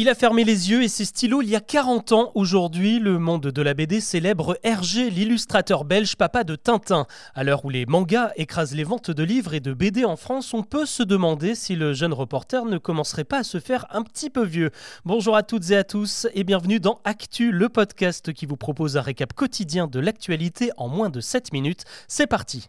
Il a fermé les yeux et ses stylos il y a 40 ans. Aujourd'hui, le monde de la BD célèbre Hergé, l'illustrateur belge papa de Tintin. À l'heure où les mangas écrasent les ventes de livres et de BD en France, on peut se demander si le jeune reporter ne commencerait pas à se faire un petit peu vieux. Bonjour à toutes et à tous et bienvenue dans Actu, le podcast qui vous propose un récap quotidien de l'actualité en moins de 7 minutes. C'est parti.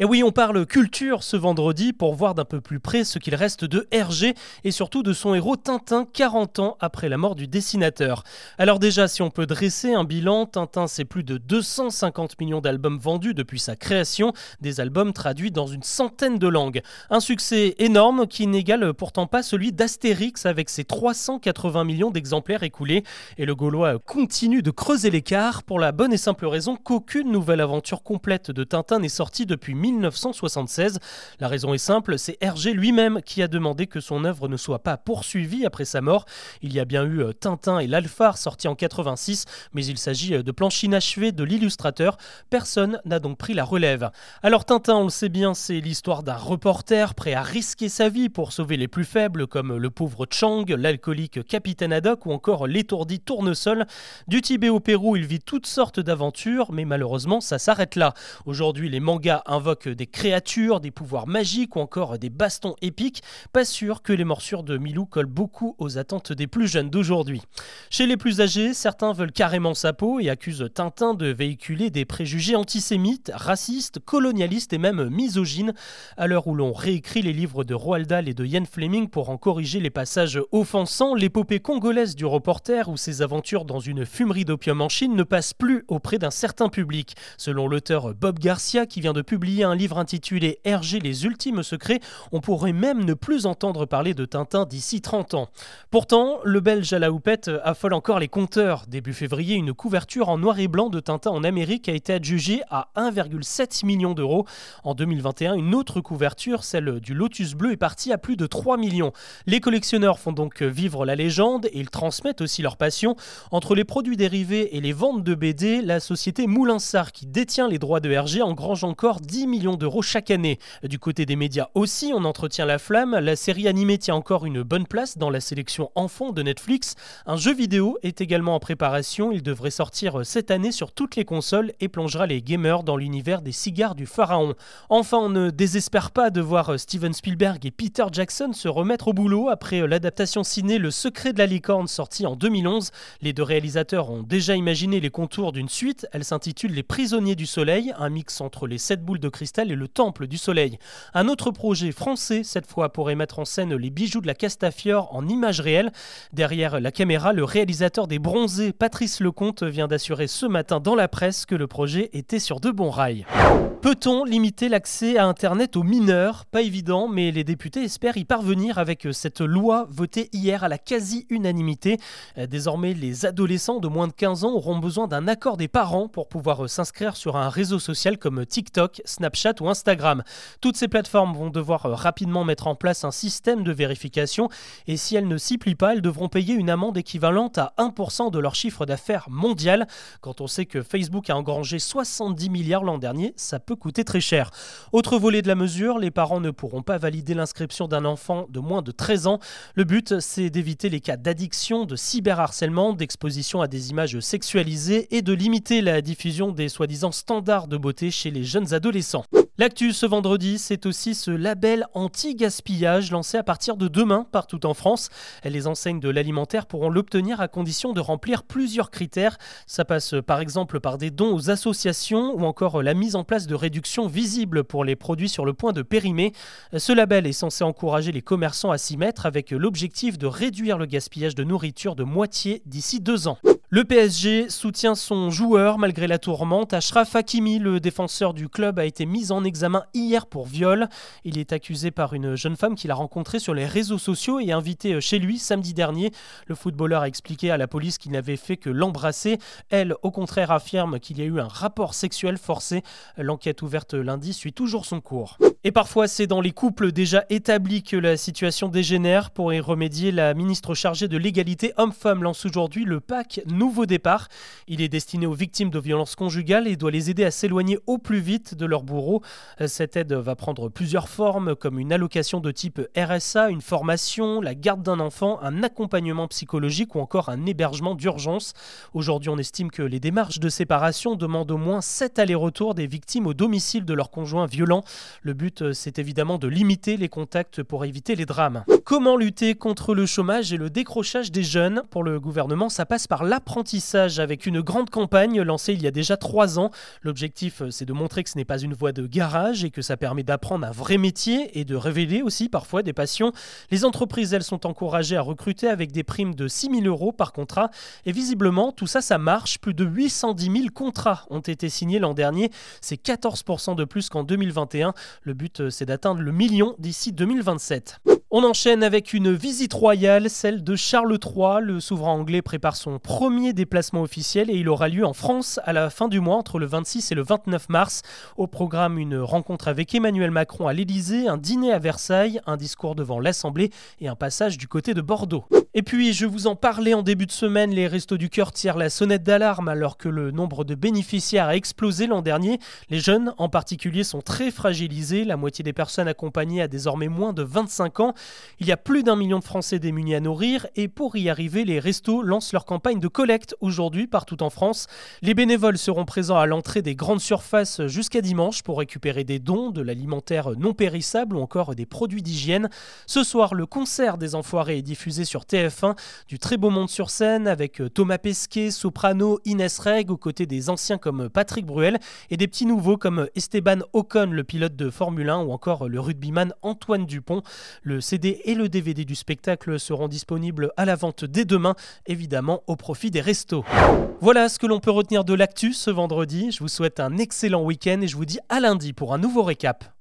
Et oui, on parle culture ce vendredi pour voir d'un peu plus près ce qu'il reste de Hergé et surtout de son héros Tintin 40 ans après la mort du dessinateur. Alors déjà, si on peut dresser un bilan, Tintin c'est plus de 250 millions d'albums vendus depuis sa création, des albums traduits dans une centaine de langues. Un succès énorme qui n'égale pourtant pas celui d'Astérix avec ses 380 millions d'exemplaires écoulés et le Gaulois continue de creuser l'écart pour la bonne et simple raison qu'aucune nouvelle aventure complète de Tintin n'est sortie depuis 1976. La raison est simple, c'est Hergé lui-même qui a demandé que son œuvre ne soit pas poursuivie après sa mort. Il y a bien eu euh, Tintin et l'Alphard sortis en 86, mais il s'agit euh, de planches inachevées de l'illustrateur. Personne n'a donc pris la relève. Alors Tintin, on le sait bien, c'est l'histoire d'un reporter prêt à risquer sa vie pour sauver les plus faibles comme le pauvre Chang, l'alcoolique capitaine Haddock ou encore l'étourdi Tournesol. Du Tibet au Pérou, il vit toutes sortes d'aventures, mais malheureusement ça s'arrête là. Aujourd'hui, les mangas invoquent des créatures, des pouvoirs magiques ou encore des bastons épiques, pas sûr que les morsures de Milou collent beaucoup aux attentes des plus jeunes d'aujourd'hui. Chez les plus âgés, certains veulent carrément sa peau et accusent Tintin de véhiculer des préjugés antisémites, racistes, colonialistes et même misogynes, à l'heure où l'on réécrit les livres de Roald Dahl et de Ian Fleming pour en corriger les passages offensants, l'épopée congolaise du reporter ou ses aventures dans une fumerie d'opium en Chine ne passe plus auprès d'un certain public. Selon l'auteur Bob Garcia, qui vient de publier un livre intitulé Hergé les ultimes secrets, on pourrait même ne plus entendre parler de Tintin d'ici 30 ans. Pourtant, le belge à la houppette affole encore les compteurs. Début février, une couverture en noir et blanc de Tintin en Amérique a été adjugée à 1,7 million d'euros. En 2021, une autre couverture, celle du Lotus Bleu, est partie à plus de 3 millions. Les collectionneurs font donc vivre la légende et ils transmettent aussi leur passion. Entre les produits dérivés et les ventes de BD, la société Moulinsart, qui détient les droits de Hergé, engrange encore 10 millions d'euros chaque année. Du côté des médias aussi, on entretient la flamme. La série animée tient encore une bonne place dans la sélection enfant de Netflix. Un jeu vidéo est également en préparation. Il devrait sortir cette année sur toutes les consoles et plongera les gamers dans l'univers des cigares du pharaon. Enfin, on ne désespère pas de voir Steven Spielberg et Peter Jackson se remettre au boulot après l'adaptation ciné Le secret de la licorne sortie en 2011. Les deux réalisateurs ont déjà imaginé les contours d'une suite. Elle s'intitule Les prisonniers du soleil, un mix entre les sept boules de cristal et le Temple du Soleil. Un autre projet français, cette fois, pourrait mettre en scène les bijoux de la Castafiore en images réelles. Derrière la caméra, le réalisateur des bronzés, Patrice Lecomte, vient d'assurer ce matin dans la presse que le projet était sur de bons rails. Peut-on limiter l'accès à Internet aux mineurs? Pas évident, mais les députés espèrent y parvenir avec cette loi votée hier à la quasi-unanimité. Désormais, les adolescents de moins de 15 ans auront besoin d'un accord des parents pour pouvoir s'inscrire sur un réseau social comme TikTok, Snapchat ou Instagram. Toutes ces plateformes vont devoir rapidement mettre en place un système de vérification et si elles ne s'y plient pas, elles devront payer une amende équivalente à 1% de leur chiffre d'affaires mondial. Quand on sait que Facebook a engrangé 70 milliards l'an dernier, ça peut coûter très cher. Autre volet de la mesure, les parents ne pourront pas valider l'inscription d'un enfant de moins de 13 ans. Le but, c'est d'éviter les cas d'addiction, de cyberharcèlement, d'exposition à des images sexualisées et de limiter la diffusion des soi-disant standards de beauté chez les jeunes adolescents. L'actu ce vendredi, c'est aussi ce label anti-gaspillage lancé à partir de demain partout en France. Les enseignes de l'alimentaire pourront l'obtenir à condition de remplir plusieurs critères. Ça passe par exemple par des dons aux associations ou encore la mise en place de réductions visibles pour les produits sur le point de périmer. Ce label est censé encourager les commerçants à s'y mettre avec l'objectif de réduire le gaspillage de nourriture de moitié d'ici deux ans. Le PSG soutient son joueur malgré la tourmente. Ashraf Hakimi, le défenseur du club, a été mis en examen hier pour viol. Il est accusé par une jeune femme qu'il a rencontrée sur les réseaux sociaux et invité chez lui samedi dernier. Le footballeur a expliqué à la police qu'il n'avait fait que l'embrasser. Elle, au contraire, affirme qu'il y a eu un rapport sexuel forcé. L'enquête ouverte lundi suit toujours son cours. Et parfois, c'est dans les couples déjà établis que la situation dégénère. Pour y remédier, la ministre chargée de l'égalité homme-femme lance aujourd'hui le PAC Nouveau Départ. Il est destiné aux victimes de violences conjugales et doit les aider à s'éloigner au plus vite de leur bourreau. Cette aide va prendre plusieurs formes comme une allocation de type RSA, une formation, la garde d'un enfant, un accompagnement psychologique ou encore un hébergement d'urgence. Aujourd'hui, on estime que les démarches de séparation demandent au moins 7 allers-retours des victimes au domicile de leur conjoint violent. Le but, c'est évidemment de limiter les contacts pour éviter les drames. Comment lutter contre le chômage et le décrochage des jeunes? Pour le gouvernement, ça passe par l'apprentissage avec une grande campagne lancée il y a déjà trois ans. L'objectif, c'est de montrer que ce n'est pas une voie de garage et que ça permet d'apprendre un vrai métier et de révéler aussi parfois des passions. Les entreprises, elles, sont encouragées à recruter avec des primes de 6 000 euros par contrat. Et visiblement, tout ça, ça marche. Plus de 810 000 contrats ont été signés l'an dernier. C'est 14% de plus qu'en 2021. Le but, c'est d'atteindre le million d'ici 2027. On enchaîne avec une visite royale, celle de Charles III. Le souverain anglais prépare son premier déplacement officiel et il aura lieu en France à la fin du mois, entre le 26 et le 29 mars. Au programme, une rencontre avec Emmanuel Macron à l'Élysée, un dîner à Versailles, un discours devant l'Assemblée et un passage du côté de Bordeaux. Et puis, je vous en parlais en début de semaine, les Restos du Cœur tirent la sonnette d'alarme alors que le nombre de bénéficiaires a explosé l'an dernier. Les jeunes, en particulier, sont très fragilisés. La moitié des personnes accompagnées a désormais moins de 25 ans. Il y a plus d'un million de Français démunis à nourrir et pour y arriver, les Restos lancent leur campagne de collecte aujourd'hui partout en France. Les bénévoles seront présents à l'entrée des grandes surfaces jusqu'à dimanche pour récupérer des dons, de l'alimentaire non périssable ou encore des produits d'hygiène. Ce soir, le concert des Enfoirés est diffusé sur TF du très beau monde sur scène avec euh, Thomas Pesquet, soprano, Inès Reg, aux côtés des anciens comme Patrick Bruel et des petits nouveaux comme Esteban Ocon, le pilote de Formule 1, ou encore le rugbyman Antoine Dupont. Le CD et le DVD du spectacle seront disponibles à la vente dès demain, évidemment au profit des restos. Voilà ce que l'on peut retenir de l'actu ce vendredi. Je vous souhaite un excellent week-end et je vous dis à lundi pour un nouveau récap.